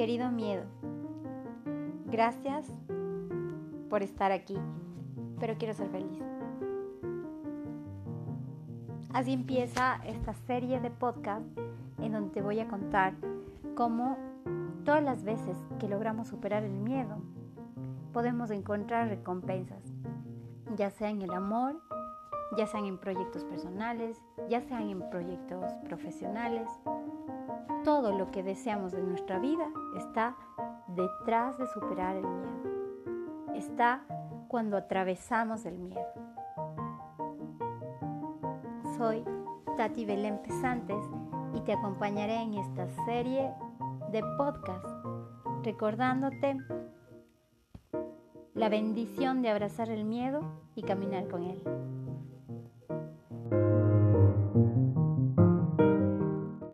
Querido miedo, gracias por estar aquí, pero quiero ser feliz. Así empieza esta serie de podcast en donde te voy a contar cómo todas las veces que logramos superar el miedo podemos encontrar recompensas, ya sea en el amor, ya sean en proyectos personales, ya sean en proyectos profesionales. Todo lo que deseamos de nuestra vida está detrás de superar el miedo. Está cuando atravesamos el miedo. Soy Tati Belén Pesantes y te acompañaré en esta serie de podcast recordándote la bendición de abrazar el miedo y caminar con él.